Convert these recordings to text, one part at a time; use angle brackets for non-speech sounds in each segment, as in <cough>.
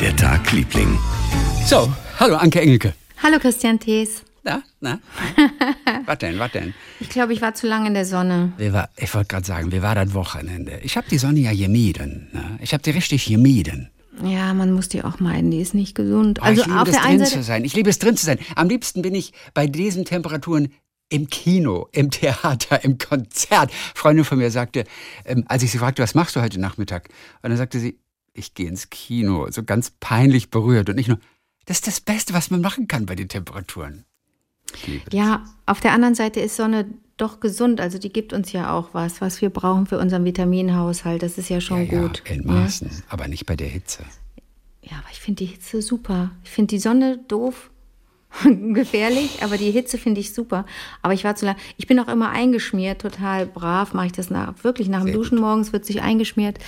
der Tag, Liebling? So, hallo Anke Engelke. Hallo Christian Thees. Na, na? <laughs> was denn, was denn? Ich glaube, ich war zu lange in der Sonne. Wie war, ich wollte gerade sagen, wie war das Wochenende? Ich habe die Sonne ja gemieden. Ne? Ich habe die richtig gemieden. Ja, man muss die auch meiden, die ist nicht gesund. Oh, also ich liebe auf es der drin einen zu Seite. sein. Ich liebe es drin zu sein. Am liebsten bin ich bei diesen Temperaturen im Kino, im Theater, im Konzert. Freundin von mir sagte, ähm, als ich sie fragte, was machst du heute Nachmittag? Und dann sagte sie, ich gehe ins Kino. So ganz peinlich berührt. Und nicht nur, das ist das Beste, was man machen kann bei den Temperaturen. Ja, auf der anderen Seite ist Sonne doch gesund. Also die gibt uns ja auch was, was wir brauchen für unseren Vitaminhaushalt. Das ist ja schon ja, gut. Ja, in ne? Maßen, aber nicht bei der Hitze. Ja, aber ich finde die Hitze super. Ich finde die Sonne doof, <laughs> gefährlich, aber die Hitze finde ich super. Aber ich war zu lange. Ich bin auch immer eingeschmiert, total brav. Mache ich das nach, wirklich nach dem Sehr Duschen morgens wird sich eingeschmiert.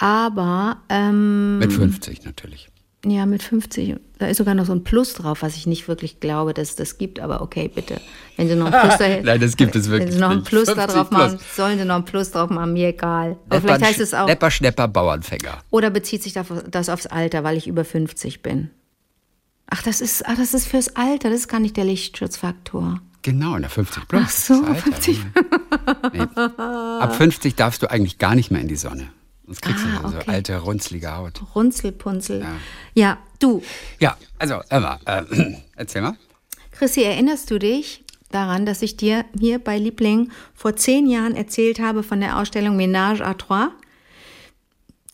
Aber ähm, Mit 50 natürlich. ja, mit 50. Da ist sogar noch so ein Plus drauf, was ich nicht wirklich glaube, dass es das gibt. Aber okay, bitte. Wenn Sie noch ein Plus da <laughs> Nein, das gibt es Wenn wirklich Sie noch ein. Plus da 50 drauf machen, plus. sollen Sie noch ein Plus drauf machen, mir egal. Aber vielleicht heißt es auch. Lepper, Schnepper, Bauernfänger. Oder bezieht sich das aufs Alter, weil ich über 50 bin? Ach, das ist, ach, das ist fürs Alter, das ist gar nicht der Lichtschutzfaktor. Genau, in der 50 plus. Ach so, das Alter. 50. Nee. Ab 50 darfst du eigentlich gar nicht mehr in die Sonne. Sonst kriegst Ah, du so okay. alte, runzlige Haut. Runzelpunzel. Ja. Ja. du, Ja, also, Emma, äh, <clears throat> erzähl mal. Chrissy, erinnerst du dich daran, dass ich dir hier bei Liebling vor zehn Jahren erzählt habe von der Ausstellung Ménage à Trois?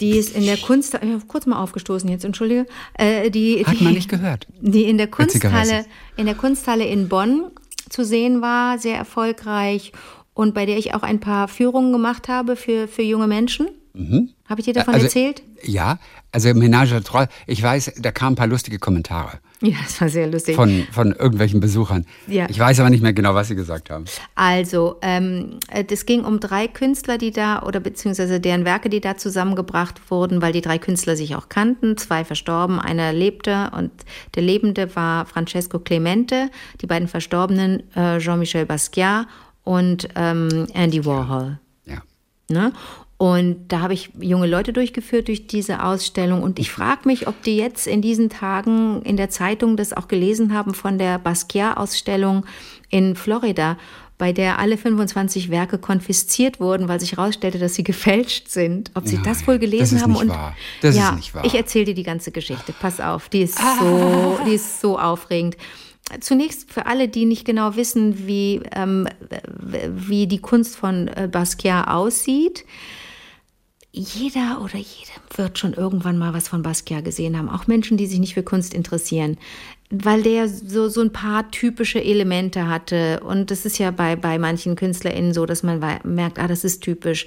Die ist in der Kunst, ich hab kurz mal aufgestoßen jetzt, entschuldige. Äh, die, Hat die, man nicht gehört. die in der Kunsthalle, in der Kunsthalle in Bonn zu sehen war, sehr erfolgreich und bei der ich auch ein paar Führungen gemacht habe für, für junge Menschen. Habe ich dir davon Also, erzählt? Ja, also Ménage à Trois, ich weiß, da kamen ein paar lustige Kommentare Ja, das war sehr lustig. von, von irgendwelchen Besuchern. Ja. Ich weiß aber nicht mehr genau, was sie gesagt haben. Also, ähm, äh, das ging um drei Künstler, die da, oder beziehungsweise deren Werke, die da zusammengebracht wurden, weil die drei Künstler sich auch kannten, zwei verstorben, einer lebte und der Lebende war Francesco Clemente, die beiden Verstorbenen äh, Jean-Michel Basquiat und ähm, Andy Warhol. Ja. Ne? Und da habe ich junge Leute durchgeführt durch diese Ausstellung. Und ich frage mich, ob die jetzt in diesen Tagen in der Zeitung das auch gelesen haben von der Basquiat-Ausstellung in Florida, bei der alle 25 Werke konfisziert wurden, weil sich herausstellte, dass sie gefälscht sind. Ob sie das wohl gelesen das ist haben nicht und wahr. Das ist ja, nicht wahr. ich erzähle dir die ganze Geschichte. Pass auf, die ist so, die ist so aufregend. Zunächst für alle, die nicht genau wissen, wie, ähm, wie die Kunst von äh, Basquiat aussieht. Jeder oder jede wird schon irgendwann mal was von Basquiat gesehen haben, auch Menschen, die sich nicht für Kunst interessieren, weil der so, so ein paar typische Elemente hatte. Und das ist ja bei, bei manchen KünstlerInnen so, dass man merkt, ah, das ist typisch.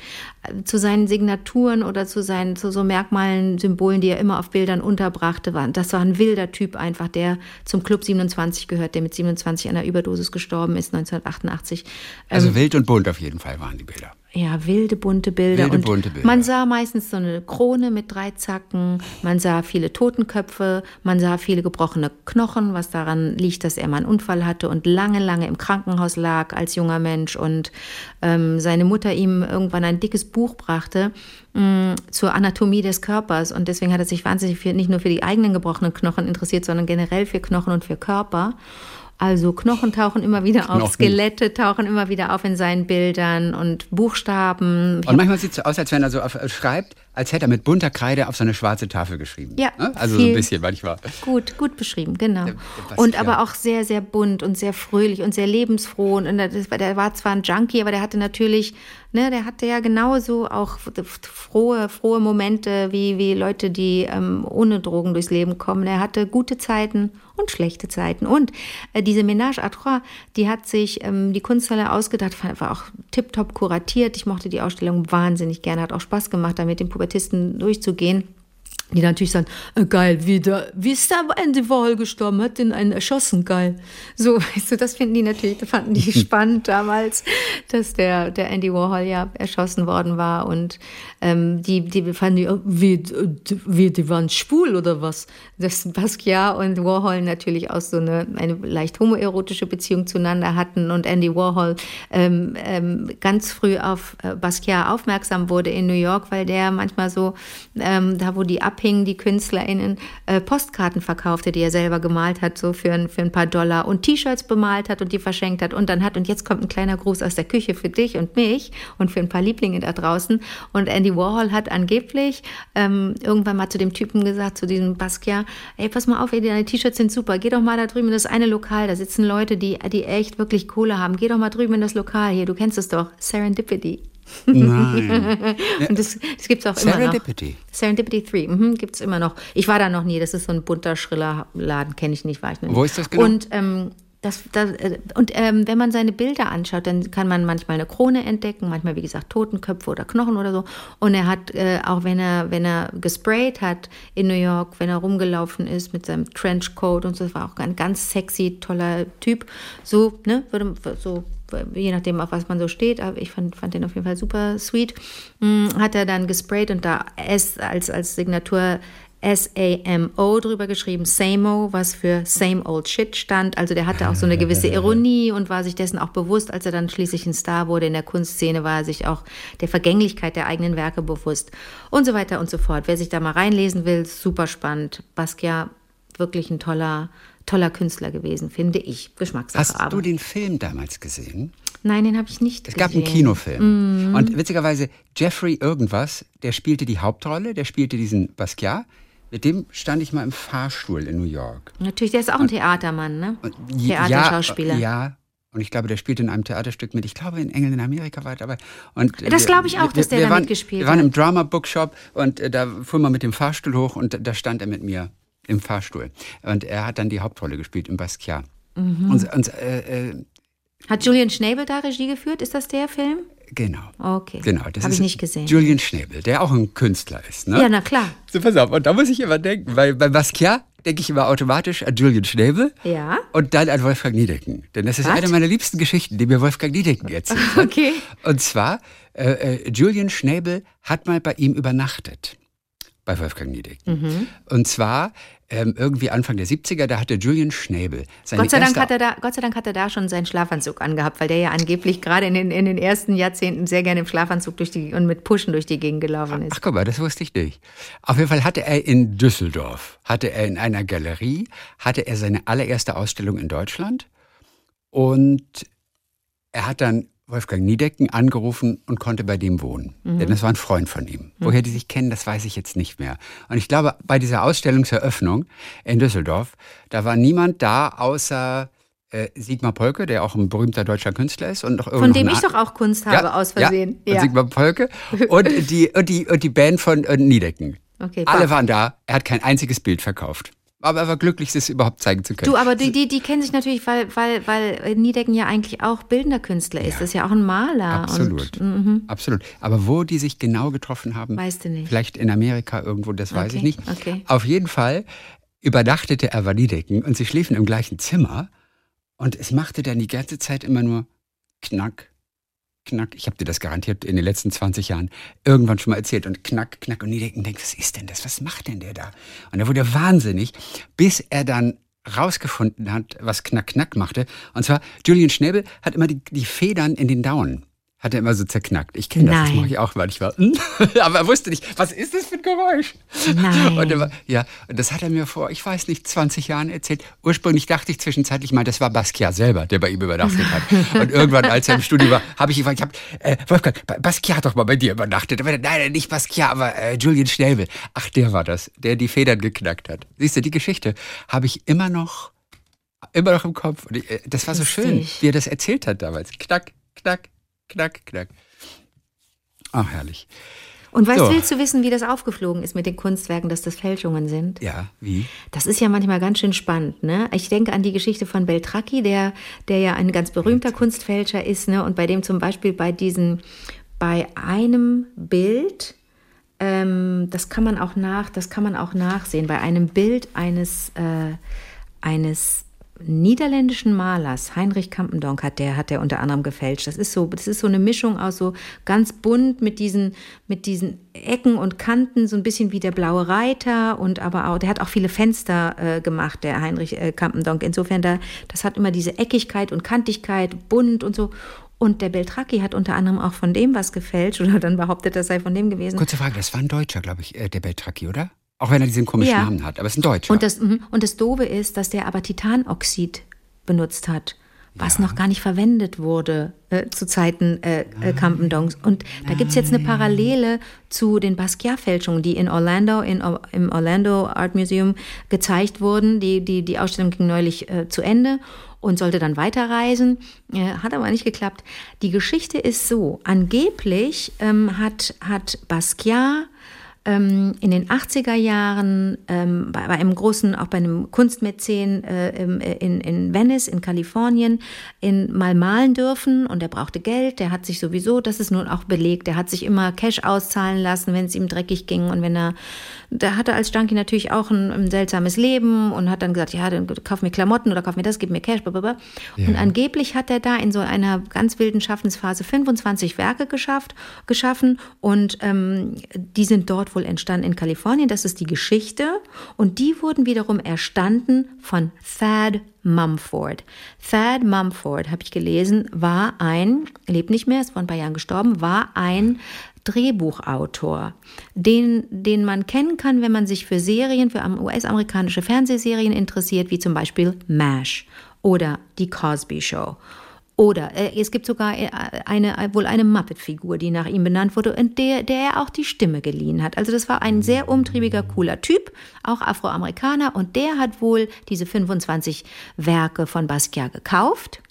Zu seinen Signaturen oder zu seinen zu so Merkmalen, Symbolen, die er immer auf Bildern unterbrachte, waren, das war ein wilder Typ einfach, der zum Club 27 gehört, der mit 27 an einer Überdosis gestorben ist, 1988. Also wild und bunt auf jeden Fall waren die Bilder. Ja, wilde, bunte Bilder. Wilde, und bunte Bilder. Man sah meistens so eine Krone mit drei Zacken, man sah viele Totenköpfe, man sah viele gebrochene Knochen, was daran liegt, dass er mal einen Unfall hatte und lange, lange im Krankenhaus lag als junger Mensch und ähm, seine Mutter ihm irgendwann ein dickes Buch brachte mh, zur Anatomie des Körpers. Und deswegen hat er sich wahnsinnig viel, nicht nur für die eigenen gebrochenen Knochen interessiert, sondern generell für Knochen und für Körper. Also Knochen tauchen immer wieder auf, Knochen. Skelette tauchen immer wieder auf in seinen Bildern und Buchstaben. Und manchmal sieht es so aus, als wenn er so auf, äh, schreibt, als hätte er mit bunter Kreide auf so eine schwarze Tafel geschrieben. Ja, Ne? Also so ein bisschen manchmal. Gut, gut beschrieben, genau. Der- der Basquiat. und aber auch sehr, sehr bunt und sehr fröhlich und sehr lebensfroh. Und das, der war zwar ein Junkie, aber der hatte natürlich, ne, der hatte ja genauso auch frohe, frohe Momente wie, wie Leute, die ähm, ohne Drogen durchs Leben kommen. Er hatte gute Zeiten und schlechte Zeiten. Und äh, diese Ménage à Trois, die hat sich ähm, die Kunsthalle ausgedacht, war auch tiptop kuratiert. Ich mochte die Ausstellung wahnsinnig gerne, hat auch Spaß gemacht, da mit den Pubertisten durchzugehen. Die natürlich sagen, äh, geil, wie, der, wie ist der Andy Warhol gestorben, hat den einen erschossen, geil. So, <laughs> weißt du, das finden die natürlich, fanden die <laughs> spannend damals, dass der, der Andy Warhol ja erschossen worden war und ähm, die, die fanden die, äh, wie, wie, die waren schwul oder was? Dass Basquiat und Warhol natürlich auch so eine, eine leicht homoerotische Beziehung zueinander hatten und Andy Warhol ähm, ähm, ganz früh auf äh, Basquiat aufmerksam wurde in New York, weil der manchmal so, ähm, da wo die ab abhingen die KünstlerInnen, äh, Postkarten verkaufte, die er selber gemalt hat, so für, ein, für ein paar Dollar und T-Shirts bemalt hat und die verschenkt hat und dann hat, und jetzt kommt ein kleiner Gruß aus der Küche für dich und mich und für ein paar Lieblinge da draußen. Und Andy Warhol hat angeblich ähm, irgendwann mal zu dem Typen gesagt, zu diesem Basquiat, ey, pass mal auf, ey, deine T-Shirts sind super, geh doch mal da drüben in das eine Lokal, da sitzen Leute, die, die echt wirklich Kohle haben, geh doch mal drüben in das Lokal hier, du kennst es doch, Serendipity. Nein. <laughs> Und das, das gibt es auch immer noch. Serendipity. Serendipity 3, mhm, gibt es immer noch. Ich war da noch nie, das ist so ein bunter, schriller Laden, kenne ich nicht, war ich noch nie. Wo ist das genau? Und, ähm, das, das, äh, und ähm, wenn man seine Bilder anschaut, dann kann man manchmal eine Krone entdecken, manchmal, wie gesagt, Totenköpfe oder Knochen oder so. Und er hat, äh, auch wenn er, wenn er gesprayt hat in New York, wenn er rumgelaufen ist mit seinem Trenchcoat und so, das war auch ein ganz sexy, toller Typ. So, ne, würde, so je nachdem, auf was man so steht, aber ich fand, fand den auf jeden Fall super sweet, hm, hat er dann gesprayt und da S als, als Signatur S-A-M-O drüber geschrieben, Samo, was für Same Old Shit stand. Also der hatte auch so eine <laughs> gewisse Ironie und war sich dessen auch bewusst, als er dann schließlich ein Star wurde in der Kunstszene, war er sich auch der Vergänglichkeit der eigenen Werke bewusst und so weiter und so fort. Wer sich da mal reinlesen will, super spannend. Basquiat, wirklich ein toller, toller Künstler gewesen, finde ich. Geschmackssache. Hast aber. du den Film damals gesehen? Nein, den habe ich nicht Es gesehen. gab einen Kinofilm. Und witzigerweise, Jeffrey irgendwas, der spielte die Hauptrolle, der spielte diesen Basquiat. Mit dem stand ich mal im Fahrstuhl in New York. Natürlich, der ist auch ein Theatermann, ne? Und Theaterschauspieler. Ja, ja. Und ich glaube, der spielte in einem Theaterstück mit. Ich glaube, in England, in Amerika war er dabei. Und Das wir- glaube ich auch, wir- dass der da mitgespielt Wir waren hat. im Drama Bookshop und äh, da fuhr man mit dem Fahrstuhl hoch und da stand er mit mir im Fahrstuhl. Und er hat dann die Hauptrolle gespielt im Basquiat. Mhm. Und, und äh, äh, Hat Julian Schnabel da Regie geführt? Ist das der Film? genau. Okay. Genau, das Habe ich nicht gesehen. Julian Schnabel, der auch ein Künstler ist. Ne? Ja, na klar. So, pass auf, und da muss ich immer denken, weil bei Basquiat denke ich immer automatisch an Julian Schnabel Ja. und dann an Wolfgang Niedecken. Denn das ist Was? eine meiner liebsten Geschichten, die mir Wolfgang Niedecken erzählt hat. <laughs> Okay. Und zwar, äh, äh, Julian Schnabel hat mal bei ihm übernachtet. Bei Wolfgang Niedecken. Mhm. Und zwar ähm, irgendwie Anfang der 70er, da hatte Julian Schnabel seine Gott sei, Dank hat er da, Gott sei Dank hat er da schon seinen Schlafanzug angehabt, weil der ja angeblich gerade in den, in den ersten Jahrzehnten sehr gerne im Schlafanzug durch die, und mit Pushen durch die Gegend gelaufen ist. Ach guck mal, das wusste ich nicht. Auf jeden Fall hatte er in Düsseldorf, hatte er in einer Galerie, hatte er seine allererste Ausstellung in Deutschland und er hat dann Wolfgang Niedecken angerufen und konnte bei dem wohnen. Denn das war ein Freund von ihm. Woher die sich kennen, das weiß ich jetzt nicht mehr. Und ich glaube, bei dieser Ausstellungseröffnung in Düsseldorf, da war niemand da außer äh, Sigmar Polke, der auch ein berühmter deutscher Künstler ist und Von dem ich doch auch Kunst habe, aus Versehen. Ja, und Sigmar Polke und die, und die, und die Band von äh, Niedecken. Okay, Alle waren da. Er hat kein einziges Bild verkauft. Aber er war glücklich, es überhaupt zeigen zu können. Du, aber die, die, die kennen sich natürlich, weil, weil, weil Niedecken ja eigentlich auch bildender Künstler ist. Das ist ja auch ein Maler. Absolut. Und, mhm. Absolut. Aber wo die sich genau getroffen haben, Weißt du nicht. vielleicht in Amerika irgendwo, das weiß Okay, ich nicht. okay. Auf jeden Fall übernachtete er bei Niedecken und sie schliefen im gleichen Zimmer. Und es machte dann die ganze Zeit immer nur knack, knack. Ich habe dir das garantiert in den letzten 20 Jahren irgendwann schon mal erzählt. Und knack, knack. Und Niedecken denkt, was ist denn das? Was macht denn der da? Und er wurde wahnsinnig, bis er dann rausgefunden hat, was knack, knack machte. Und zwar, Julian Schnäbel hat immer die, die Federn in den Daunen. Hat er immer so zerknackt. Ich kenne das, das Nein. mache ich auch manchmal. <laughs> Aber er wusste nicht, was ist das für ein Geräusch? Nein. Und war, ja, und das hat er mir vor, ich weiß nicht, 20 Jahren erzählt. Ursprünglich dachte ich zwischenzeitlich mal, das war Basquiat selber, der bei ihm übernachtet hat. Und irgendwann, als er im <laughs> Studio war, habe ich gefragt, ich hab, äh, Wolfgang, Ba- Basquiat hat doch mal bei dir übernachtet. Aber nein, nicht Basquiat, aber äh, Julian Schnäbel. Ach, der war das, der die Federn geknackt hat. Siehst du, die Geschichte habe ich immer noch, immer noch im Kopf. Und ich, äh, das war so schön, Lustig. wie er das erzählt hat damals. Knack, knack, knack, knack. Ach, herrlich. Und weißt, So. willst du wissen, wie das aufgeflogen ist mit den Kunstwerken, dass das Fälschungen sind? Ja, wie? Das ist ja manchmal ganz schön spannend. Ne? Ich denke an die Geschichte von Beltracchi, der, der ja ein ganz berühmter Kunstfälscher ist, ne? und bei dem zum Beispiel bei diesen, bei einem Bild, ähm, das kann man auch nach, das kann man auch nachsehen, bei einem Bild eines, äh, eines niederländischen Malers, Heinrich Campendonk hat der, hat der unter anderem gefälscht. Das ist so, das ist so eine Mischung aus so ganz bunt mit diesen, mit diesen Ecken und Kanten, so ein bisschen wie der blaue Reiter und aber auch, der hat auch viele Fenster äh, gemacht, der Heinrich äh, Campendonk. Insofern, da, das hat immer diese Eckigkeit und Kantigkeit, bunt und so. Und der Beltracchi hat unter anderem auch von dem was gefälscht <laughs> oder dann behauptet, das sei von dem gewesen. Kurze Frage, das war ein Deutscher, glaube ich, äh, der Beltracchi, oder? Auch wenn er diesen komischen ja. Namen hat, aber es ist ein Deutscher. Und das, mhm. und das Doofe ist, dass der aber Titanoxid benutzt hat was ja. noch gar nicht verwendet wurde äh, zu Zeiten äh, äh, Campendongs. Und da gibt es jetzt eine Parallele zu den Basquiat-Fälschungen, die in Orlando, in, im Orlando Art Museum gezeigt wurden. Die, die, die Ausstellung ging neulich äh, zu Ende und sollte dann weiterreisen. Äh, hat aber nicht geklappt. Die Geschichte ist so, angeblich ähm, hat, hat Basquiat ähm, in den 80er Jahren ähm, bei, bei, einem großen, auch bei einem Kunstmäzen äh, in, in Venice, in Kalifornien, in, mal malen dürfen und er brauchte Geld. Der hat sich sowieso, das ist nun auch belegt, der hat sich immer Cash auszahlen lassen, wenn es ihm dreckig ging und wenn er, der hatte als Junkie natürlich auch ein, ein, seltsames Leben und hat dann gesagt, ja, dann kauf mir Klamotten oder kauf mir das, gib mir Cash, blablabla. Ja. Und angeblich hat er da in so einer ganz wilden Schaffensphase 25 Werke geschafft, geschaffen und ähm, die sind dort, wo wohl entstanden in Kalifornien. Das ist die Geschichte. Und die wurden wiederum erstanden von Thad Mumford. Thad Mumford, habe ich gelesen, war ein, lebt nicht mehr, ist vor ein paar Jahren gestorben, war ein Drehbuchautor, den, den man kennen kann, wenn man sich für Serien, für US-amerikanische Fernsehserien interessiert, wie zum Beispiel MASH oder Die Cosby Show oder äh, es gibt sogar äh, eine, äh, wohl eine Muppet-Figur, die nach ihm benannt wurde und der, der er auch die Stimme geliehen hat. Also das war ein sehr umtriebiger, cooler Typ, auch Afroamerikaner und der hat wohl diese 25 Werke von Basquiat gekauft.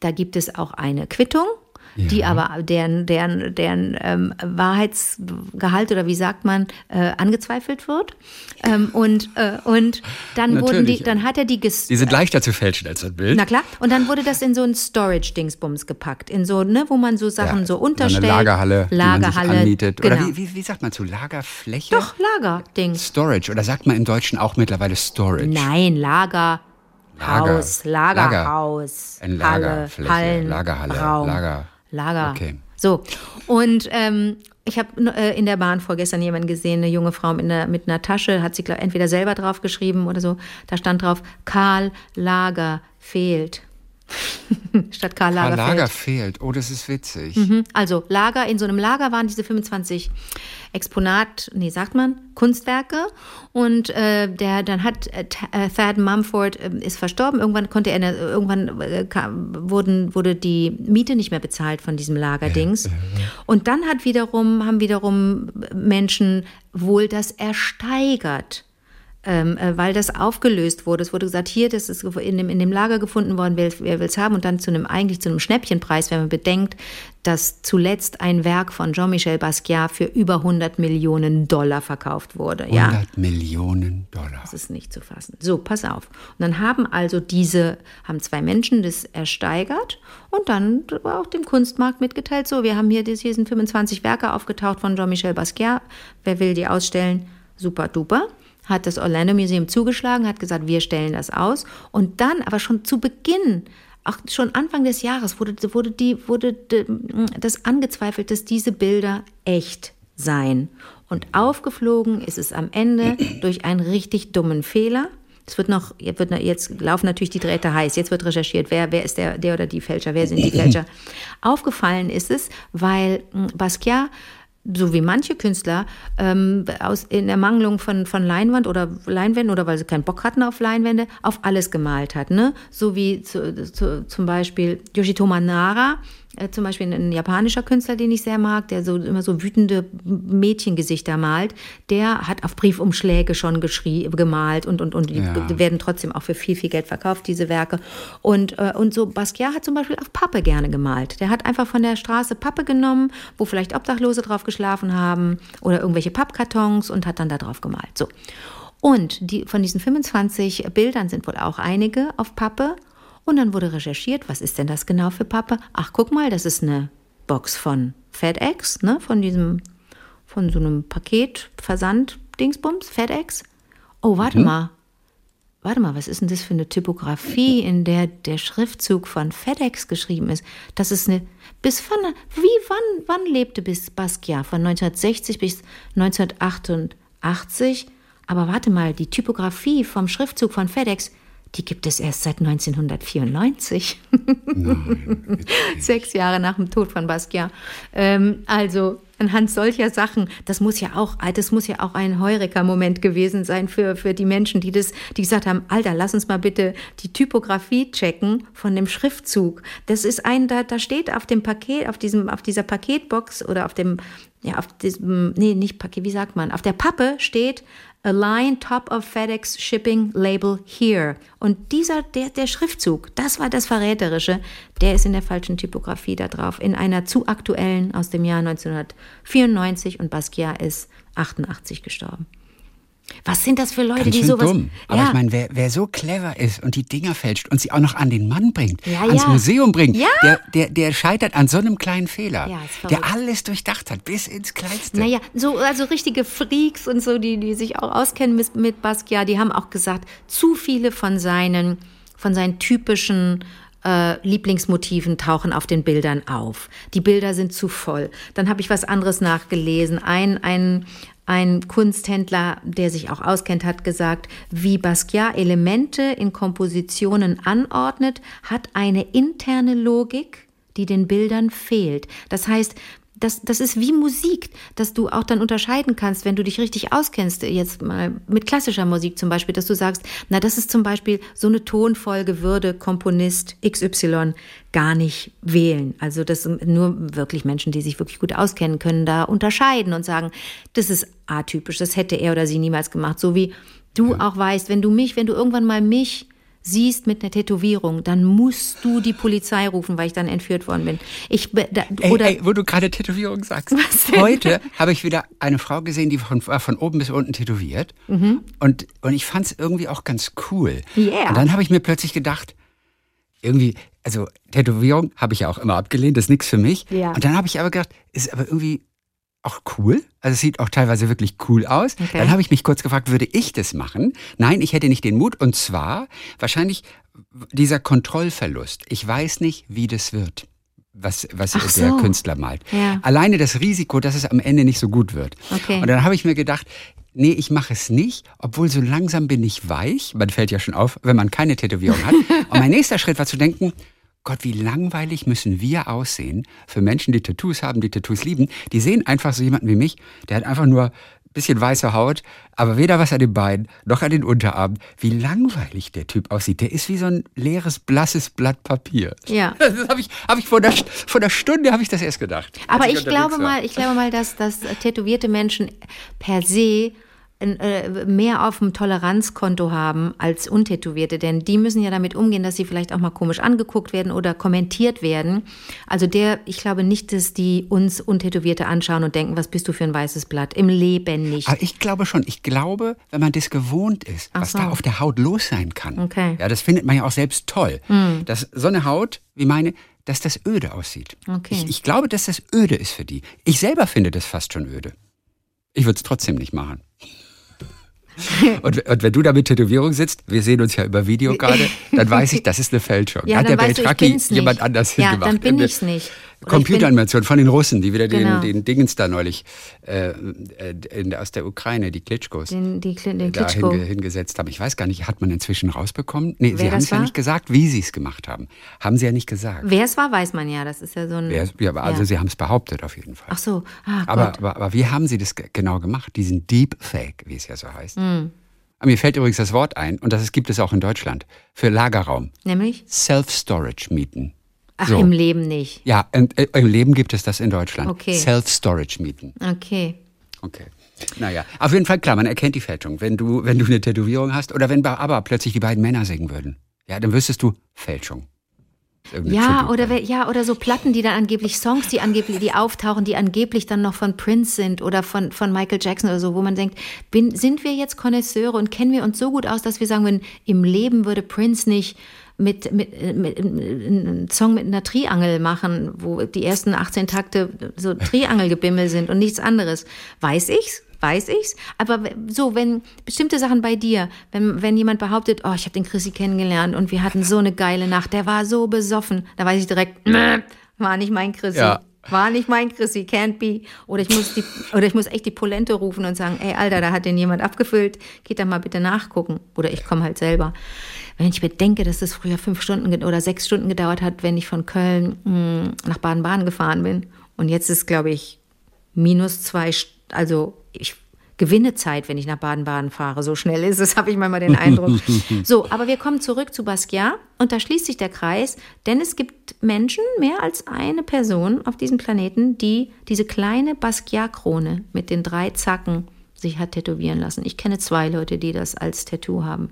Da gibt es auch eine Quittung ja. die aber deren, deren, deren ähm, Wahrheitsgehalt oder wie sagt man, äh, angezweifelt wird. Ähm, und, äh, und dann Natürlich. wurden die, dann hat er die ges Die sind leichter zu fälschen als ein Bild. Na klar. Und dann wurde das in so ein Storage-Dingsbums gepackt. In so, ne, wo man so Sachen ja, so unterstellt. Eine Lagerhalle, Lagerhalle. Die man anmietet. Genau. Oder wie, wie, wie, sagt man zu Lagerfläche? Doch, Lagerding. Storage. Oder sagt man im Deutschen auch mittlerweile Storage? Nein, Lager. Lager. Haus, Lagerhaus, Lager. Ein Lagerfläche, Halle, Hallen, Lagerhalle, Raum. Lager. Lager. Okay. So. Und ähm, ich habe äh, in der Bahn vorgestern jemanden gesehen, eine junge Frau mit einer, mit einer Tasche, hat sie glaub, entweder selber drauf geschrieben oder so. Da stand drauf, Karl Lager fehlt. <laughs> Statt Karl Lager, Karl Lager fehlt. Oh, das ist witzig. Mhm. Also Lager, in so einem Lager waren diese 25 Exponat, nee, sagt man, Kunstwerke. Und äh, der dann hat äh, äh Thad Mumford äh, ist verstorben. Irgendwann konnte er, irgendwann äh, kam, wurden, wurde die Miete nicht mehr bezahlt von diesem Lagerdings. Ja, ja, ja. Und dann hat wiederum, haben wiederum Menschen wohl das ersteigert ähm, äh, weil das aufgelöst wurde. Es wurde gesagt, hier, das ist in dem, in dem Lager gefunden worden, wer, wer will es haben und dann zu einem, eigentlich zu einem Schnäppchenpreis, wenn man bedenkt, dass zuletzt ein Werk von Jean-Michel Basquiat für über 100 Millionen Dollar verkauft wurde. 100 ja. Millionen Dollar. Das ist nicht zu fassen. So, pass auf. Und dann haben also diese, haben zwei Menschen das ersteigert und dann war auch dem Kunstmarkt mitgeteilt, so, wir haben hier, hier sind 25 Werke aufgetaucht von Jean-Michel Basquiat. Wer will die ausstellen? Super duper hat das Orlando Museum zugeschlagen, hat gesagt, wir stellen das aus. Und dann aber schon zu Beginn, auch schon Anfang des Jahres, wurde, wurde, die, wurde das angezweifelt, dass diese Bilder echt seien. Und aufgeflogen ist es am Ende durch einen richtig dummen Fehler. Es wird noch, wird jetzt laufen natürlich die Drähte heiß. Jetzt wird recherchiert, wer, wer ist der, der oder die Fälscher, wer sind die Fälscher. <clears throat> Aufgefallen ist es, weil Basquiat so wie manche Künstler, ähm, aus, in Ermangelung von, von Leinwand oder Leinwänden oder weil sie keinen Bock hatten auf Leinwände, auf alles gemalt hat. Ne? So wie zu, zu, zum Beispiel Yoshitomo Nara, zum Beispiel ein japanischer Künstler, den ich sehr mag, der so immer so wütende Mädchengesichter malt, der hat auf Briefumschläge schon gemalt und, und, und ja. die werden trotzdem auch für viel, viel Geld verkauft, diese Werke. Und, äh, und so Basquiat hat zum Beispiel auf Pappe gerne gemalt. Der hat einfach von der Straße Pappe genommen, wo vielleicht Obdachlose drauf geschlafen haben oder irgendwelche Pappkartons und hat dann da drauf gemalt. So. Und die, von diesen 25 Bildern sind wohl auch einige auf Pappe und dann wurde recherchiert, was ist denn das genau für Pappe? Ach, guck mal, das ist eine Box von FedEx, ne? Von diesem, von so einem Paket, Versand, Dingsbums, FedEx. Oh, warte mhm. mal. Warte mal, was ist denn das für eine Typografie, in der der Schriftzug von FedEx geschrieben ist? Das ist eine, bis von, wie, wann, wann lebte bis Basquiat? Von 1960 bis 1988? Aber warte mal, die Typografie vom Schriftzug von FedEx, die gibt es erst seit 1994. Nein, <laughs> Sechs Jahre nach dem Tod von Basquiat. Ähm, also, anhand solcher Sachen, das muss ja auch, das muss ja auch ein Heureka-Moment gewesen sein für, für die Menschen, die das, die gesagt haben, Alter, lass uns mal bitte die Typografie checken von dem Schriftzug. Das ist ein, da, da steht auf dem Paket, auf diesem, auf dieser Paketbox oder auf dem, ja, auf diesem, nee, nicht Paket, wie sagt man, auf der Pappe steht Align Top of FedEx Shipping Label Here. Und dieser, der, der Schriftzug, das war das Verräterische, der ist in der falschen Typografie da drauf, in einer zu aktuellen aus dem Jahr 1994 und Basquiat ist 88 gestorben. Was sind das für Leute, Ganz die sowas. dumm. Aber ja. ich meine, wer, wer so clever ist und die Dinger fälscht und sie auch noch an den Mann bringt, Ja, ans ja. Museum bringt, Ja. der, der, der scheitert an so einem kleinen Fehler, der alles durchdacht hat, bis ins Kleinste. Naja, so, also richtige Freaks und so, die, die sich auch auskennen mit, mit Basquiat, die haben auch gesagt, zu viele von seinen, von seinen typischen äh, Lieblingsmotiven tauchen auf den Bildern auf. Die Bilder sind zu voll. Dann habe ich was anderes nachgelesen. Ein, ein, ein Kunsthändler, der sich auch auskennt, hat gesagt, wie Basquiat Elemente in Kompositionen anordnet, hat eine interne Logik, die den Bildern fehlt. Das heißt, das, das ist wie Musik, dass du auch dann unterscheiden kannst, wenn du dich richtig auskennst, jetzt mal mit klassischer Musik zum Beispiel, dass du sagst, na, das ist zum Beispiel so eine Tonfolge würde Komponist XY gar nicht wählen. Also das sind nur wirklich Menschen, die sich wirklich gut auskennen, können da unterscheiden und sagen, das ist atypisch, das hätte er oder sie niemals gemacht. So wie du auch weißt, wenn du mich, wenn du irgendwann mal mich siehst mit einer Tätowierung, dann musst du die Polizei rufen, weil ich dann entführt worden bin. Ich da, Ey, oder ey, wo du gerade Tätowierung sagst. Heute habe ich wieder eine Frau gesehen, die von, war von oben bis unten tätowiert. Und, und ich fand es irgendwie auch ganz cool. Mhm. Yeah. Und dann habe ich mir plötzlich gedacht, irgendwie, also Tätowierung habe ich ja auch immer abgelehnt, das ist nichts für mich. Ja. Und dann habe ich aber gedacht, ist aber irgendwie auch cool. Also es sieht auch teilweise wirklich cool aus. Okay. Dann habe ich mich kurz gefragt, würde ich das machen? Nein, ich hätte nicht den Mut. Und zwar wahrscheinlich dieser Kontrollverlust. Ich weiß nicht, wie das wird, was, was der so. Künstler malt. Ja. Alleine das Risiko, dass es am Ende nicht so gut wird. Okay. Und dann habe ich mir gedacht, nee, ich mache es nicht, obwohl so langsam bin ich weich. Man fällt ja schon auf, wenn man keine Tätowierung hat. <laughs> Und mein nächster Schritt war zu denken, Gott, wie langweilig müssen wir aussehen für Menschen, die Tattoos haben, die Tattoos lieben. Die sehen einfach so jemanden wie mich, der hat einfach nur ein bisschen weiße Haut, aber weder was an den Beinen noch an den Unterarmen. Wie langweilig der Typ aussieht. Der ist wie so ein leeres, blasses Blatt Papier. Ja. <laughs> Das habe ich, hab ich vor einer, vor einer Stunde habe ich das erst gedacht. Aber ich unterwegs glaube war. mal, ich glaube mal, dass, dass tätowierte Menschen per se mehr auf dem Toleranzkonto haben als untätowierte, denn die müssen ja damit umgehen, dass sie vielleicht auch mal komisch angeguckt werden oder kommentiert werden. Also der, ich glaube nicht, dass die uns Untätowierte anschauen und denken, was bist du für ein weißes Blatt? Im Leben nicht. Aber ich glaube schon, ich glaube, wenn man das gewohnt ist, Ach was so. da auf der Haut los sein kann. Okay. Hm. Ja, das findet man ja auch selbst toll. Dass so eine Haut, wie meine, dass das öde aussieht. Okay. Ich, ich glaube, dass das öde ist für die. Ich selber finde das fast schon öde. Ich würde es trotzdem nicht machen. <laughs> Und, und wenn du da mit Tätowierung sitzt, wir sehen uns ja über Video gerade, dann weiß ich, <laughs> das ist eine Fälschung. Ja, Hat der ich Beltraki jemand anders Ja, hingemacht. dann bin Eine ich's nicht. Computeranimation von den Russen, die wieder Genau. den, den Dingens da neulich äh, äh, in, aus der Ukraine, die Klitschkos, Den, die, Kli- den da Klitschko. hinge, hingesetzt haben. Ich weiß gar nicht, hat man inzwischen rausbekommen? Nee, Wer sie haben es ja nicht gesagt, wie sie es gemacht haben. Haben sie ja nicht gesagt. Wer es war, weiß man ja. Das ist ja so ein. Wer, ja, aber also ja. sie haben es behauptet auf jeden Fall. Ach so. Ah, aber, aber, aber wie haben sie das ge- genau gemacht? Diesen Deepfake, wie es ja so heißt. Aber Mir fällt übrigens das Wort ein, und das gibt es auch in Deutschland, für Lagerraum. Nämlich? Self-Storage mieten. Ach, So. im Leben nicht. Ja, und, äh, im Leben gibt es das in Deutschland. Okay. Self-Storage mieten. Okay. Okay. Naja, auf jeden Fall klar, man erkennt die Fälschung. Wenn du, wenn du eine Tätowierung hast oder wenn bei ABBA plötzlich die beiden Männer singen würden, ja, dann wüsstest du Fälschung. Irgendeine Ja, oder, wer- ja, oder so Platten, die dann angeblich, Songs, die angeblich, die auftauchen, die angeblich dann noch von Prince sind oder von, von Michael Jackson oder so, wo man denkt, bin, sind wir jetzt Konnoisseure und kennen wir uns so gut aus, dass wir sagen würden, im Leben würde Prince nicht mit, mit, mit, einen Song mit einer Triangel machen, wo die ersten 18 Takte so Triangelgebimmel sind und nichts anderes. Weiß ich's? Weiß ich's? Aber so, wenn bestimmte Sachen bei dir, wenn, wenn jemand behauptet, oh, ich habe den Chrissy kennengelernt und wir hatten so eine geile Nacht, der war so besoffen, da weiß ich direkt, "Mäh, war nicht mein Chrissy. Ja. War nicht mein Chrissy, can't be. Oder ich muss die, oder ich muss echt die Polente rufen und sagen, ey, Alter, da hat den jemand abgefüllt, geht da mal bitte nachgucken. Oder ich komme halt selber. Wenn ich bedenke, dass das früher fünf Stunden oder sechs Stunden gedauert hat, wenn ich von Köln mh, nach Baden-Baden gefahren bin. Und jetzt ist, glaube ich, minus zwei, also ich gewinne Zeit, wenn ich nach Baden-Baden fahre. So schnell ist es, <laughs> habe ich manchmal den Eindruck. <laughs> so, aber wir kommen zurück zu Basquiat und da schließt sich der Kreis, denn es gibt Menschen, mehr als eine Person auf diesem Planeten, die diese kleine Basquiat-Krone mit den drei Zacken sich hat tätowieren lassen. Ich kenne zwei Leute, die das als Tattoo haben.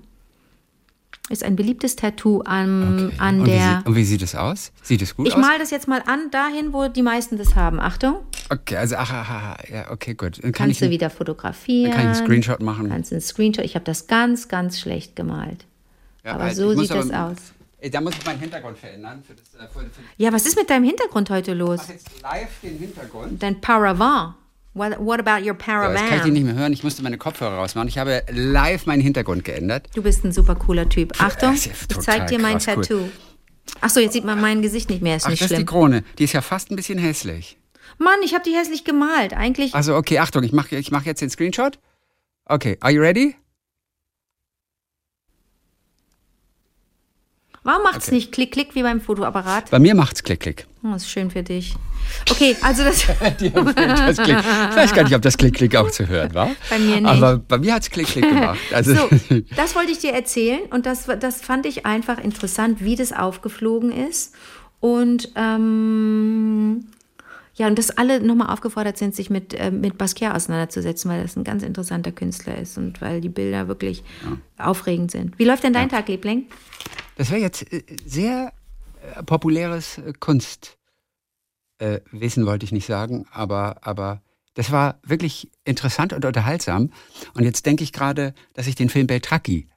Ist ein beliebtes Tattoo an, okay. an und der. Wie und wie sieht es aus? Sieht es gut ich aus? Ich mal das jetzt mal an, dahin, wo die meisten das haben. Achtung. Okay, also, ach, ach, ach ja, okay, gut. Dann kann Kannst du wieder fotografieren. Dann kann ich einen Screenshot machen. Kannst einen Screenshot. Ich habe das ganz, ganz schlecht gemalt. Ja, aber so sieht aber, das aus. Da muss ich meinen Hintergrund verändern. Für das, äh, für, für ja, was ist mit deinem Hintergrund heute los? Ich mache jetzt live den Hintergrund. Dein Paravent. What, what about your Paravan? So, das kann ich dich nicht mehr hören. Ich musste meine Kopfhörer rausmachen. Ich habe live meinen Hintergrund geändert. Du bist ein super cooler Typ. Achtung, ich zeig dir mein Tattoo. Cool. Achso, jetzt sieht man mein Gesicht nicht mehr. Ist Ach, nicht das schlimm. ist die Krone. Die ist ja fast ein bisschen hässlich. Mann, ich habe die hässlich gemalt. Eigentlich. Also okay, Achtung, ich mache ich mach jetzt den Screenshot. Okay, are you ready? Warum macht es okay. nicht Klick, Klick wie beim Fotoapparat? Bei mir macht es Klick, Klick. Oh, das ist schön für dich. Okay, also das. <laughs> das Klick. Ich weiß gar nicht, ob das Klick, Klick auch zu hören war. Bei mir nicht. Aber bei mir hat es Klick, Klick gemacht. Also so, das wollte ich dir erzählen und das, das fand ich einfach interessant, wie das aufgeflogen ist. Und ähm, ja, und dass alle nochmal aufgefordert sind, sich mit, äh, mit Basquiat auseinanderzusetzen, weil das ein ganz interessanter Künstler ist und weil die Bilder wirklich ja. aufregend sind. Wie läuft denn dein ja. Tag, Liebling? Das wäre jetzt äh, sehr äh, populäres äh, Kunstwissen, wollte ich nicht sagen, aber, aber das war wirklich interessant und unterhaltsam. Und jetzt denke ich gerade, dass ich den Film Beltracchi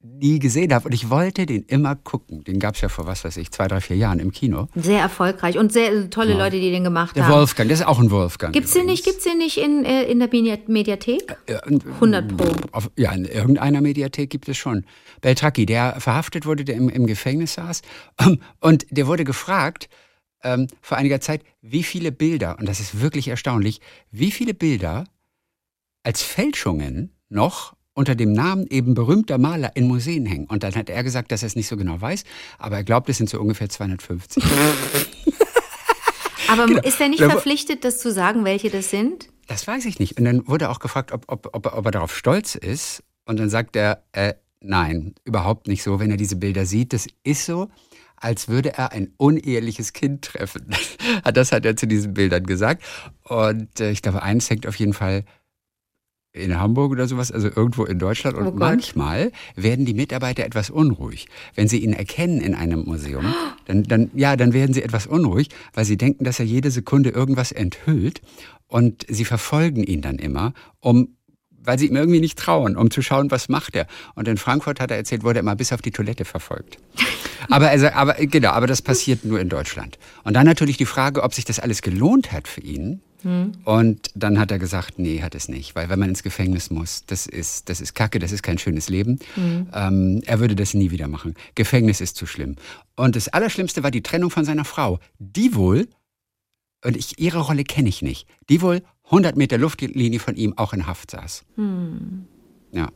nie gesehen habe und ich wollte den immer gucken. Den gab es ja vor, was weiß ich, zwei, drei, vier Jahren im Kino. Sehr erfolgreich und sehr tolle ja. Leute, die den gemacht der haben. Der Wolfgang, das ist auch ein Wolfgang. Gibt es den nicht, gibt's den nicht in, äh, in der Mediathek? 100 Pro. Auf, ja, in irgendeiner Mediathek gibt es schon. Beltracchi, der verhaftet wurde, der im, im Gefängnis saß <clears throat> und der wurde gefragt, ähm, vor einiger Zeit, wie viele Bilder, und das ist wirklich erstaunlich, wie viele Bilder als Fälschungen noch unter dem Namen eben berühmter Maler in Museen hängen. Und dann hat er gesagt, dass er es nicht so genau weiß, aber er glaubt, es sind so ungefähr 250. <laughs> aber genau. ist er nicht verpflichtet, das zu sagen, welche das sind? Das weiß ich nicht. Und dann wurde auch gefragt, ob, ob, ob, ob er darauf stolz ist. Und dann sagt er, äh, nein, überhaupt nicht so, wenn er diese Bilder sieht. Das ist so, als würde er ein uneheliches Kind treffen. <laughs> das hat er zu diesen Bildern gesagt. Und äh, ich glaube, eins hängt auf jeden Fall in Hamburg oder sowas, also irgendwo in Deutschland. Und oh manchmal werden die Mitarbeiter etwas unruhig. Wenn sie ihn erkennen in einem Museum, dann, dann, ja, dann werden sie etwas unruhig, weil sie denken, dass er jede Sekunde irgendwas enthüllt. Und sie verfolgen ihn dann immer, um weil sie ihm irgendwie nicht trauen, um zu schauen, was macht er. Und in Frankfurt hat er erzählt, wurde er mal bis auf die Toilette verfolgt. <laughs> Aber, also, aber genau, aber das passiert nur in Deutschland. Und dann natürlich die Frage, ob sich das alles gelohnt hat für ihn, Mhm. Und dann hat er gesagt, nee, hat es nicht, weil wenn man ins Gefängnis muss, das ist, das ist Kacke, das ist kein schönes Leben. Mhm. Ähm, er würde das nie wieder machen. Gefängnis ist zu schlimm. Und das Allerschlimmste war die Trennung von seiner Frau, die wohl, und ich, ihre Rolle kenne ich nicht, die wohl 100 Meter Luftlinie von ihm auch in Haft saß. Mhm. Ja.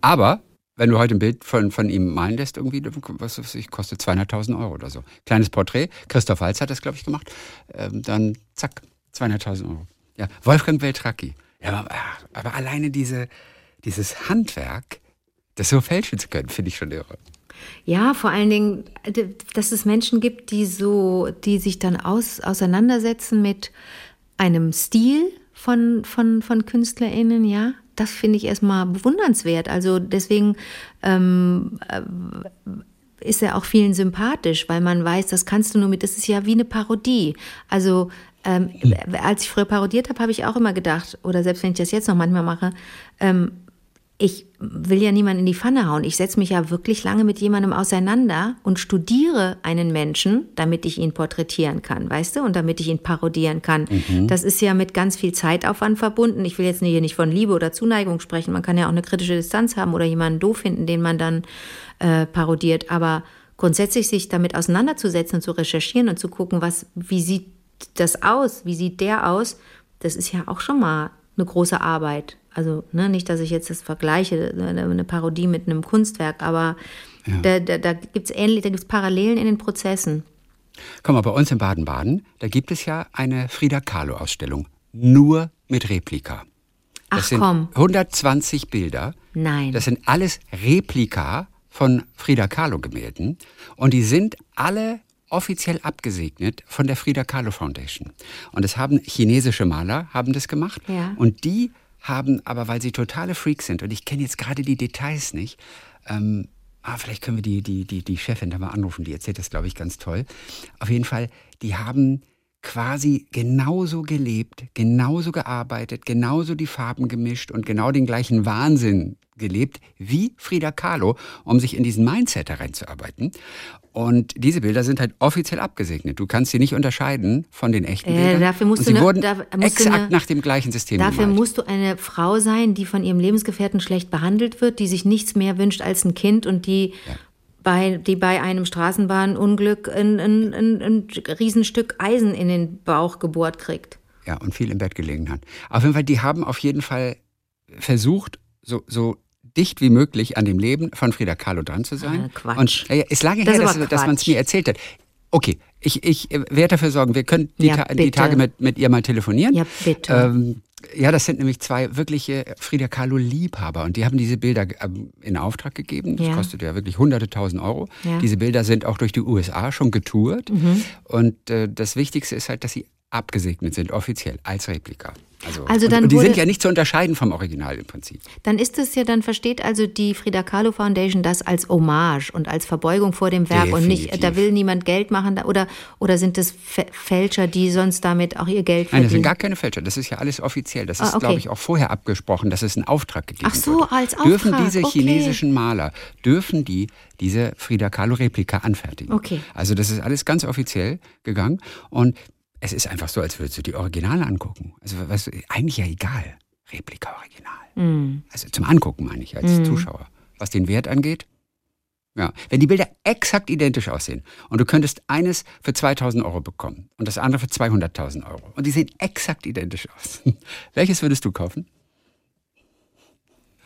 Aber wenn du heute ein Bild von, von ihm malen lässt, irgendwie, was weiß ich, kostet 200.000 Euro oder so. Kleines Porträt, Christoph Walz hat das, glaube ich, gemacht. Ähm, dann zack, 200.000 Euro. Ja, Wolfgang Beltracchi. Ja, aber, aber alleine diese, dieses Handwerk, das so fälschen zu können, finde ich schon irre. Ja, vor allen Dingen, dass es Menschen gibt, die so, die sich dann aus, auseinandersetzen mit einem Stil von, von, von KünstlerInnen, ja. Das finde ich erstmal bewundernswert. Also deswegen ähm, äh, ist er auch vielen sympathisch, weil man weiß, das kannst du nur mit, das ist ja wie eine Parodie. Also ähm, als ich früher parodiert habe, habe ich auch immer gedacht, oder selbst wenn ich das jetzt noch manchmal mache, ähm, ich will ja niemanden in die Pfanne hauen. Ich setze mich ja wirklich lange mit jemandem auseinander und studiere einen Menschen, damit ich ihn porträtieren kann, weißt du, und damit ich ihn parodieren kann. Mhm. Das ist ja mit ganz viel Zeitaufwand verbunden. Ich will jetzt hier nicht von Liebe oder Zuneigung sprechen. Man kann ja auch eine kritische Distanz haben oder jemanden doof finden, den man dann äh, parodiert. Aber grundsätzlich sich damit auseinanderzusetzen und zu recherchieren und zu gucken, was, wie sieht das aus? Wie sieht der aus? Das ist ja auch schon mal eine große Arbeit. Also ne, nicht, dass ich jetzt das vergleiche, eine Parodie mit einem Kunstwerk, aber ja. da, da, da gibt es ähnlich, da gibt es Parallelen in den Prozessen. Komm mal, bei uns in Baden-Baden, da gibt es ja eine Frida Kahlo-Ausstellung. nur mit Replika. Das Ach sind komm. 120 Bilder. Nein. Das sind alles Replika von Frida Kahlo Gemälden und die sind alle offiziell abgesegnet von der Frida Kahlo Foundation. Und es haben chinesische Maler haben das gemacht Ja. und die haben aber, weil sie totale Freaks sind und ich kenne jetzt gerade die Details nicht, ähm, ah, vielleicht können wir die, die, die, die Chefin da mal anrufen, die erzählt das, glaube ich, ganz toll. Auf jeden Fall, die haben quasi genauso gelebt, genauso gearbeitet, genauso die Farben gemischt und genau den gleichen Wahnsinn gelebt wie Frida Kahlo, um sich in diesen Mindset hereinzuarbeiten. Und diese Bilder sind halt offiziell abgesegnet. Du kannst sie nicht unterscheiden von den echten Äh, Bildern. dafür musst und du sie ne- wurden da- du exakt ne- nach dem gleichen System Dafür gemalt. musst du eine Frau sein, die von ihrem Lebensgefährten schlecht behandelt wird, die sich nichts mehr wünscht als ein Kind und die, bei, die bei einem Straßenbahnunglück ein, ein, ein, ein Riesenstück Eisen in den Bauch gebohrt kriegt. Ja, und viel im Bett gelegen hat. Auf jeden Fall, die haben auf jeden Fall versucht, so, so dicht wie möglich an dem Leben von Frida Kahlo dran zu sein. Ah, Quatsch. Und ja, ja, es lange Das her, dass, dass man es mir erzählt hat. Okay, ich, ich äh, werde dafür sorgen, wir können die, Ja, Ta die. Tage mit, mit ihr mal telefonieren. Ja, bitte. Ähm, ja, das sind nämlich zwei wirkliche Frida Kahlo-Liebhaber und die haben diese Bilder ähm, in Auftrag gegeben. Das Ja. kostet ja wirklich hunderte tausend Euro. Ja. Mhm. Diese Bilder sind auch durch die USA schon getourt. Und äh, das Wichtigste ist halt, dass sie abgesegnet sind, offiziell, als Replika. Also, Also und, und die sind ja nicht zu unterscheiden vom Original im Prinzip. Dann ist es ja, dann versteht also die Frida Kahlo Foundation das als Hommage und als Verbeugung vor dem Werk und nicht, Definitiv. da will niemand Geld machen oder, oder sind Fä- Fälscher, die sonst damit auch ihr Geld Nein, das sind verdienen? gar keine Fälscher. Das ist ja alles offiziell. Das Ah, ist, okay. glaube ich, auch vorher abgesprochen, dass es einen Auftrag gegeben Ach so, wurde. als Dürfen Auftrag, diese okay. chinesischen Maler, dürfen die diese Frida Kahlo-Replika anfertigen? Okay. Also das ist alles ganz offiziell gegangen und es ist einfach so, als würdest du die Originale angucken. Also was, eigentlich ja egal. Replika, Original. Hm. Also zum Angucken meine ich als Zuschauer. Was den Wert angeht, ja, wenn die Bilder exakt identisch aussehen und du könntest eines für 2000 Euro bekommen und das andere für 200.000 Euro und die sehen exakt identisch aus, <laughs> welches würdest du kaufen?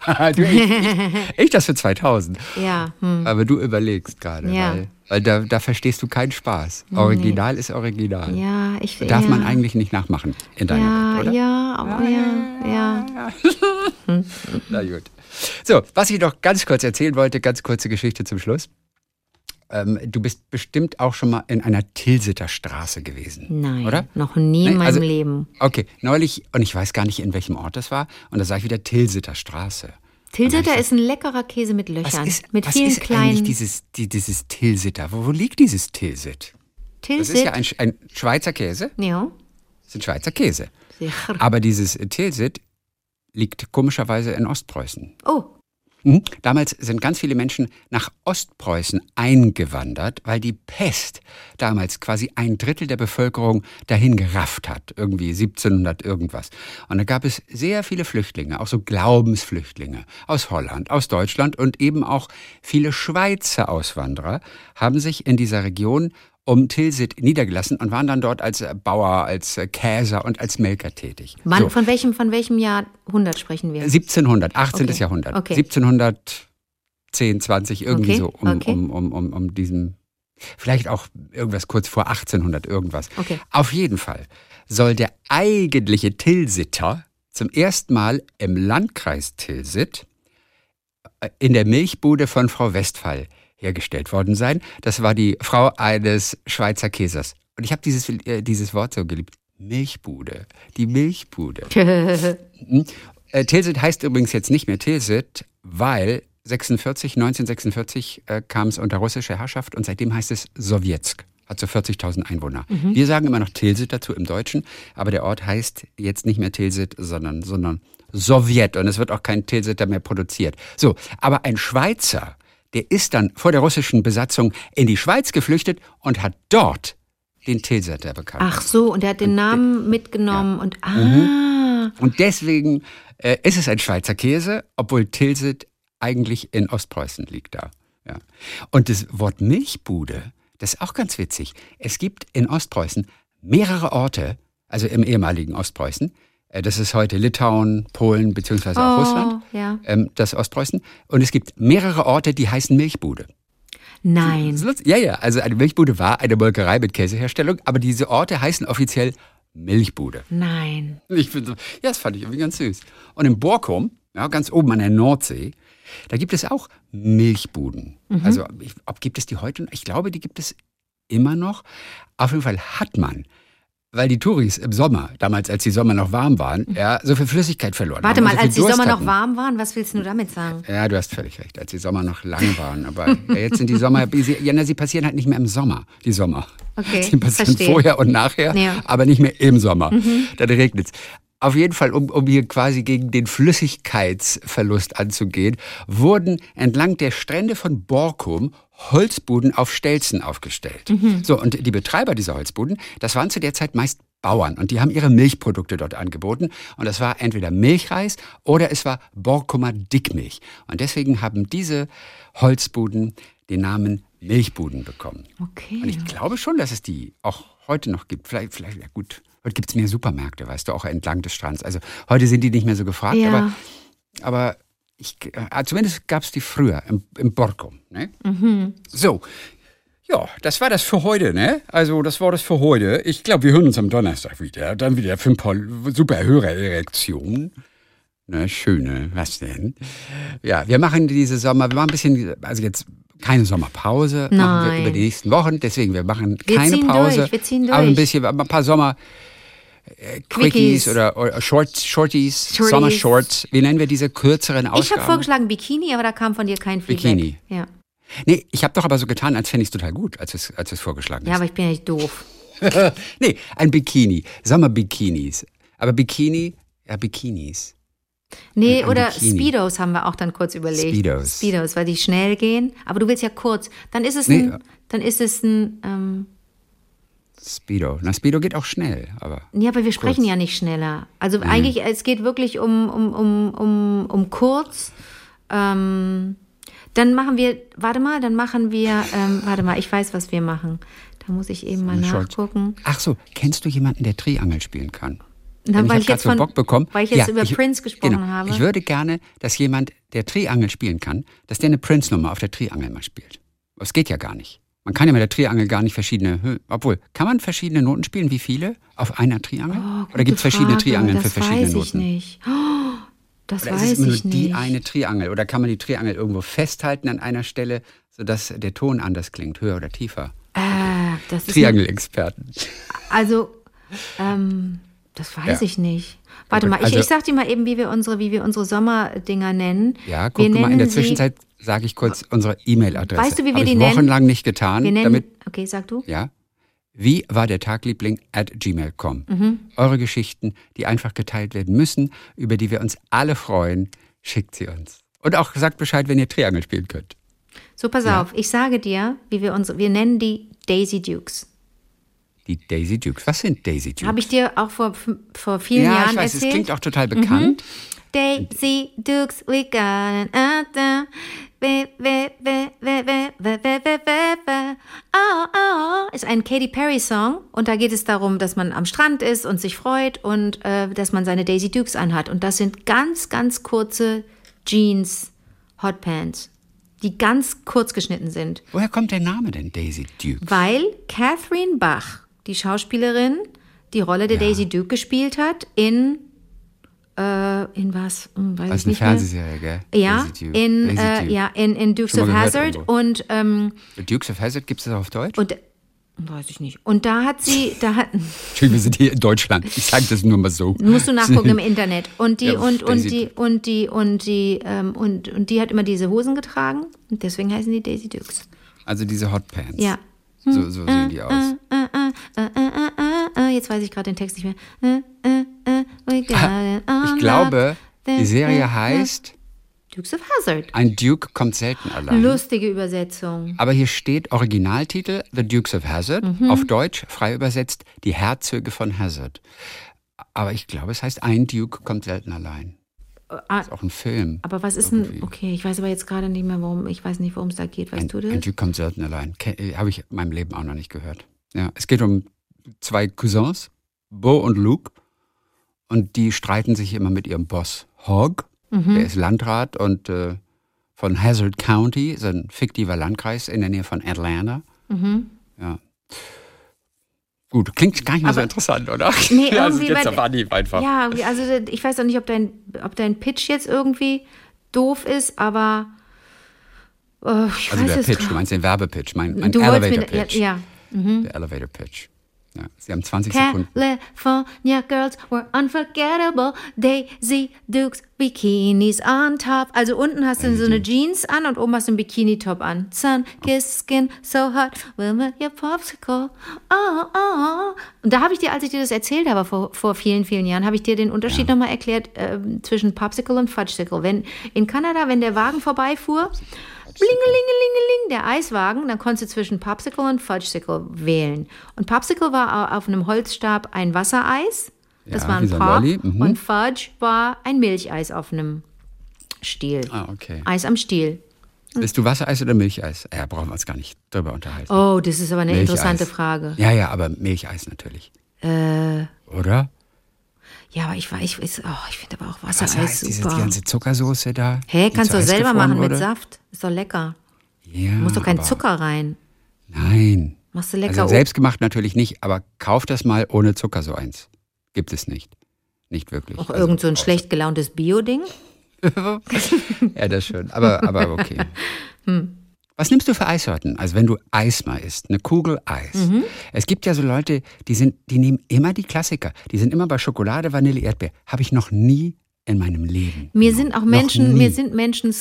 <laughs> du, ich, ich, ich das für 2000. Ja, hm. Aber du überlegst gerade, Ja. weil, weil da, da verstehst du keinen Spaß. Original ist Original. ja, ich Darf ja. man eigentlich nicht nachmachen in deiner ja, Welt, oder? ja, aber ja, ja. <laughs> Na gut. So, was ich noch ganz kurz erzählen wollte, ganz kurze Geschichte zum Schluss. Ähm, du bist bestimmt auch schon mal in einer Tilsiter Straße gewesen. Nein, Oder? noch nie in Nee, meinem also- Leben. Okay, neulich, und ich weiß gar nicht, in welchem Ort das war, und da sage ich wieder Tilsiter Straße. Tilsiter ist ein leckerer Käse mit Was Löchern, ist, mit was vielen ist kleinen. eigentlich dieses, die, dieses Tilsiter? Wo, wo liegt dieses Tilsit? Das Tilsit. ist ja ein, ein Schweizer Käse. ja. Das ist ein Schweizer Käse. Sicher. Aber dieses Tilsit liegt komischerweise in Ostpreußen. Oh, Mhm. Damals sind ganz viele Menschen nach Ostpreußen eingewandert, weil die Pest damals quasi ein Drittel der Bevölkerung dahin gerafft hat, irgendwie 1700 irgendwas. Und da gab es sehr viele Flüchtlinge, auch so Glaubensflüchtlinge aus Holland, aus Deutschland und eben auch viele Schweizer Auswanderer haben sich in dieser Region um Tilsit niedergelassen und waren dann dort als äh, Bauer, als äh, Käser und als Melker tätig. wann, So. von welchem, von welchem Jahrhundert sprechen wir? 1700, 18. Okay. Jahrhundert. Okay. 1710, 20, irgendwie Okay, so um, um, um, um, um diesen, vielleicht auch irgendwas kurz vor 1800 irgendwas. Okay. Auf jeden Fall soll der eigentliche Tilsiter zum ersten Mal im Landkreis Tilsit äh, in der Milchbude von Frau Westphal hergestellt worden sein. Das war die Frau eines Schweizer Käsers. Und ich habe dieses, äh, dieses Wort so geliebt. Milchbude. Die Milchbude. <laughs> Hm? Äh, Tilsit heißt übrigens jetzt nicht mehr Tilsit, weil 46, 1946 äh, kam es unter russische Herrschaft und seitdem heißt es Sowjetsk. Hat so 40.000 Einwohner. Wir sagen immer noch Tilsit dazu im Deutschen, aber der Ort heißt jetzt nicht mehr Tilsit, sondern, sondern Sowjet und es wird auch kein Tilsiter mehr produziert. So, aber ein Schweizer, der ist dann vor der russischen Besatzung in die Schweiz geflüchtet und hat dort den Tilsiter bekannt. Ach so, und er hat den Namen mitgenommen und Mhm. ah, Und deswegen äh, ist es ein Schweizer Käse, obwohl Tilsit eigentlich in Ostpreußen liegt da. Ja. Und das Wort Milchbude, das ist auch ganz witzig. Es gibt in Ostpreußen mehrere Orte, also im ehemaligen Ostpreußen, das ist heute Litauen, Polen beziehungsweise auch Oh, Russland, ja. ähm, das Ostpreußen. Und es gibt mehrere Orte, die heißen Milchbude. nein. Ja, ja, also eine Milchbude war eine Molkerei mit Käseherstellung, aber diese Orte heißen offiziell Milchbude. Nein. Ich find, so- ja, das fand ich irgendwie ganz süß. Und in Borkum, ja, ganz oben an der Nordsee, da gibt es auch Milchbuden. Also ich, ob gibt es die heute? Ich glaube, die gibt es immer noch. Auf jeden Fall hat man, weil die Touris im Sommer, damals als die Sommer noch warm waren, ja, so viel Flüssigkeit verloren Warte haben. mal, und so als die Durst Sommer noch hatten. warm waren, was willst du damit sagen? Ja, du hast völlig recht, als die Sommer noch lang waren. Aber jetzt sind die Sommer, <laughs> sie, ja, na, sie passieren halt nicht mehr im Sommer, die Sommer. Okay, Sie passieren verstehe. vorher und nachher, Ja. Mhm. aber nicht mehr im Sommer. Dann regnet es. Auf jeden Fall, um, um hier quasi gegen den Flüssigkeitsverlust anzugehen, wurden entlang der Strände von Borkum Holzbuden auf Stelzen aufgestellt. Mhm. So, und die Betreiber dieser Holzbuden, das waren zu der Zeit meist Bauern und die haben ihre Milchprodukte dort angeboten und das war entweder Milchreis oder es war Borkumer Dickmilch. Und deswegen haben diese Holzbuden den Namen Milchbuden bekommen. Okay. Und ich glaube schon, dass es die auch heute noch gibt. Vielleicht, vielleicht ja gut, heute gibt es mehr Supermärkte, weißt du, auch entlang des Strands. Also heute sind die nicht mehr so gefragt, Ja. aber, aber ich, äh, zumindest gab es die früher im, im Borkum. Ne? Mhm. So. Ja, das war das für heute, ne? Also, das war das für heute. Ich glaube, wir hören uns am Donnerstag wieder. Dann wieder für ein paar super Hörererektionen. Ne, schöne, was denn? Ja, wir machen diese Sommer, wir machen ein bisschen, also jetzt keine Sommerpause, machen wir Nein. über die nächsten Wochen. Deswegen, wir machen Wir keine Pause. durch, wir ziehen Aber ein durch. bisschen, ein paar Sommer. Äh, Quickies Quickies. oder, oder Shorts, Shorties, Shorties. Sommershorts. Wie nennen wir diese kürzeren Ich habe Ausgaben? vorgeschlagen Bikini, aber da kam von dir kein Feedback. Bikini. Ja. nee, ich habe doch aber so getan, als fände ich es total gut, als es, als es vorgeschlagen ja, ist. aber ich bin ja nicht doof. <laughs> nee, ein Bikini. Sommerbikinis. Aber Bikini, ja, Bikinis. Nee, Ein- ein oder Bikini. Speedos haben wir auch dann kurz überlegt. Speedos. Speedos, weil die schnell gehen. Aber du willst ja kurz. Dann ist es Nee. ein, dann ist es ein, ähm, Speedo. Na, Speedo geht auch schnell, aber. ja, aber wir sprechen Kurz. ja nicht schneller. Also eigentlich, es geht wirklich um, um, um, um, um kurz. Ähm, dann machen wir, warte mal, dann machen wir, ähm, warte mal, ich weiß, was wir machen. Da muss ich eben mal Shorts. nachgucken. Ach so, kennst du jemanden, der Triangel spielen kann? Na, Denn weil ich jetzt so von- Bock bekommen. weil ich jetzt über Prince gesprochen genau, habe. Ich würde gerne, dass jemand, der Triangel spielen kann, dass der eine Prince-Nummer auf der Triangel mal spielt. Das geht ja gar nicht. Man kann ja mit der Triangel gar nicht verschiedene, obwohl, kann man verschiedene Noten spielen, wie viele auf einer Triangel? Oh, Oder gibt es verschiedene. Triangeln das für verschiedene weiß ich Noten? nicht. Oh, das Oder ist weiß es immer nur ich die nicht. eine Triangel? Oder kann man die Triangel irgendwo festhalten an einer Stelle, sodass der Ton anders klingt, höher oder tiefer? Äh, das ist Triangelexperten. <laughs> Also, ähm, das weiß Ja. ich nicht. Warte mal, ich, also- ich sag dir mal eben, wie wir unsere, wie wir unsere Sommerdinger nennen. Ja, guck wir mal, in der Zwischenzeit sage ich kurz unsere E-Mail-Adresse. Weißt du, wie wir Hab die ich nennen? wochenlang nicht getan. Wir nennen, damit, okay, sag du. ja, wie war der Tagliebling at gmail.com. Mhm. Eure Geschichten, die einfach geteilt werden müssen, über die wir uns alle freuen, schickt sie uns. Und auch sagt Bescheid, wenn ihr Triangel spielen könnt. So, pass Ja. auf, ich sage dir, wie wir unsere, wir nennen die Daisy Dukes. Die Daisy Dukes. Was sind Daisy Dukes? Habe ich dir auch vor, vor vielen ja, Jahren erzählt. Ja, ich weiß, es klingt auch total bekannt. Mhm. Daisy Dukes, we got an anthem. Oh, oh, ist ein Katy Perry Song und da geht es darum, dass man am Strand ist und sich freut und äh, dass man seine Daisy Dukes anhat und das sind ganz ganz kurze Jeans, Hot Pants, die ganz kurz geschnitten sind. Woher kommt der Name denn Daisy Dukes? Weil Catherine Bach die Schauspielerin, die Rolle der Ja. Daisy Duke gespielt hat in äh, in was? Hm, weiß Das ich ist eine. Fernsehserie, gell? Ja, in äh, ja in, in Dukes of Hazard irgendwo. und ähm, Dukes of Hazzard gibt es das auf Deutsch? und weiß ich nicht. Und da hat sie, da hat <laughs> Entschuldigung, wir sind hier in Deutschland. Ich sage das nur mal so. musst du nachgucken im <laughs> Internet. Und die Ja, und und die und die und die ähm, und und die hat immer diese Hosen getragen und deswegen heißen die Daisy Dukes. Also diese Hotpants. Ja. So, so sehen die aus. Äh, äh, äh, äh, äh, äh, jetzt weiß ich gerade den Text nicht mehr. Äh, äh, äh, all Ich glaube, die Serie heißt Dukes of Hazard. Ein Duke kommt selten allein. Lustige Übersetzung. Aber hier steht Originaltitel The Dukes of Hazzard, Mhm. auf Deutsch frei übersetzt Die Herzöge von Hazzard. Aber ich glaube, es heißt Ein Duke kommt selten allein. Ah, Ist auch ein Film. aber was ist Irgendwie. denn? Okay, ich weiß aber jetzt gerade nicht mehr, worum. Ich weiß nicht, worum es da geht. Weißt Ein, du ein das? Duke kommt selten allein. Habe ich in meinem Leben auch noch nicht gehört. Ja, es geht um zwei Cousins, Bo und Luke. Und die streiten sich immer mit ihrem Boss Hogg. Mhm. Der ist Landrat und äh, von Hazard County, so ein fiktiver Landkreis in der Nähe von Atlanta. Mhm. Ja. Gut, klingt gar nicht mehr so interessant, oder? Nee, <laughs> also irgendwie, jetzt weil- auf Anhieb einfach. Ja, also ich weiß auch nicht, ob dein, ob dein Pitch jetzt irgendwie doof ist, aber äh, ich also weiß der es Pitch, du meinst den Werbepitch, mein, mein Du wolltest Elevator mir, ja, ja. Der Elevator Pitch. Ja, Sie haben 20 Sekunden. California girls were unforgettable. Daisy Dukes Bikinis on top. Also unten hast du so eine Jeans an und oben hast du einen Bikini-Top an. Sun, kiss skin, so hot. Will me your popsicle. Oh, oh. Und da habe ich dir, als ich dir das erzählt habe vor, vor vielen, vielen Jahren, habe ich dir den Unterschied nochmal erklärt äh, zwischen Popsicle und Fudgesicle. Wenn in Kanada, wenn der Wagen vorbeifuhr, Blingelingelingeling, der Eiswagen, dann konntest du zwischen Popsicle und Fudgesicle wählen. Und Popsicle war au- auf einem Holzstab ein Wassereis, das Ja, war ein Pop, mhm. und Fudge war ein Milcheis auf einem Stiel. Ah, okay. Eis am Stiel. Bist du Wassereis oder Milcheis? Ja, brauchen wir uns gar nicht drüber unterhalten. Oh, das ist aber eine Milcheis. interessante Frage. Ja, ja, aber Milcheis natürlich. Äh, Oder? Ja, aber ich war, ich, weiß- oh, ich finde aber auch Wassereis, diese super. die ganze Zuckersoße da. Hä, die kannst du selber machen mit wurde. Saft. Ist doch lecker. Ja, Du musst doch keinen Zucker rein. Nein. Machst du lecker. Also selbstgemacht natürlich nicht, aber kauf das mal ohne Zucker so eins. Gibt es nicht. Nicht wirklich. auch Also, irgend so ein außer- schlecht gelauntes Bio-Ding. <laughs> Ja, das schon. Aber, aber okay. Hm. Was nimmst du für Eissorten? Also wenn du Eis mal isst, eine Kugel Eis. Mhm. Es gibt ja so Leute, die sind, die nehmen immer die Klassiker. Die sind immer bei Schokolade, Vanille, Erdbeer. Habe ich noch nie in meinem Leben. Mir sind auch Menschen, mir sind Menschen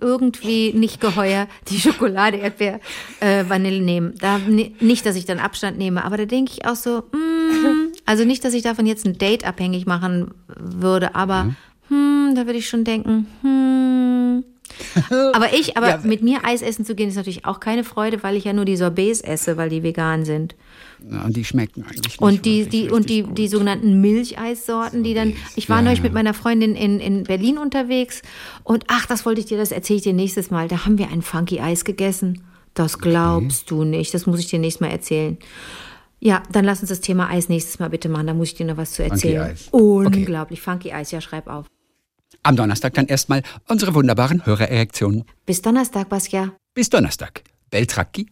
irgendwie nicht geheuer, die Schokolade, Erdbeer, äh, Vanille nehmen. Da, ni- nicht, dass ich dann Abstand nehme, aber da denke ich auch so, mm, <laughs> also nicht, dass ich davon jetzt ein Date abhängig machen würde, aber Mhm. hm, da würde ich schon denken, hm. <laughs> Aber ich, aber Ja, mit mir Eis essen zu gehen, ist natürlich auch keine Freude, weil ich ja nur die Sorbets esse, weil die vegan sind. Ja, und die schmecken eigentlich nicht Und die, die, und die, gut. die sogenannten Milcheissorten, die dann, Sorbets, ich war ja, neulich mit meiner Freundin in, in Berlin unterwegs und ach, das wollte ich dir, das erzähle ich dir nächstes Mal. Da haben wir ein Funky Eis gegessen. Das glaubst du nicht. Das muss ich dir nächstes Mal erzählen. Ja, dann lass uns das Thema Eis nächstes Mal bitte machen. Da muss ich dir noch was zu erzählen. Eis. Okay. Unglaublich. Funky Eis, ja, schreib auf. Am Donnerstag dann erstmal unsere wunderbaren Hörererektionen. Bis Donnerstag, Basja. Bis Donnerstag. Beltracchi.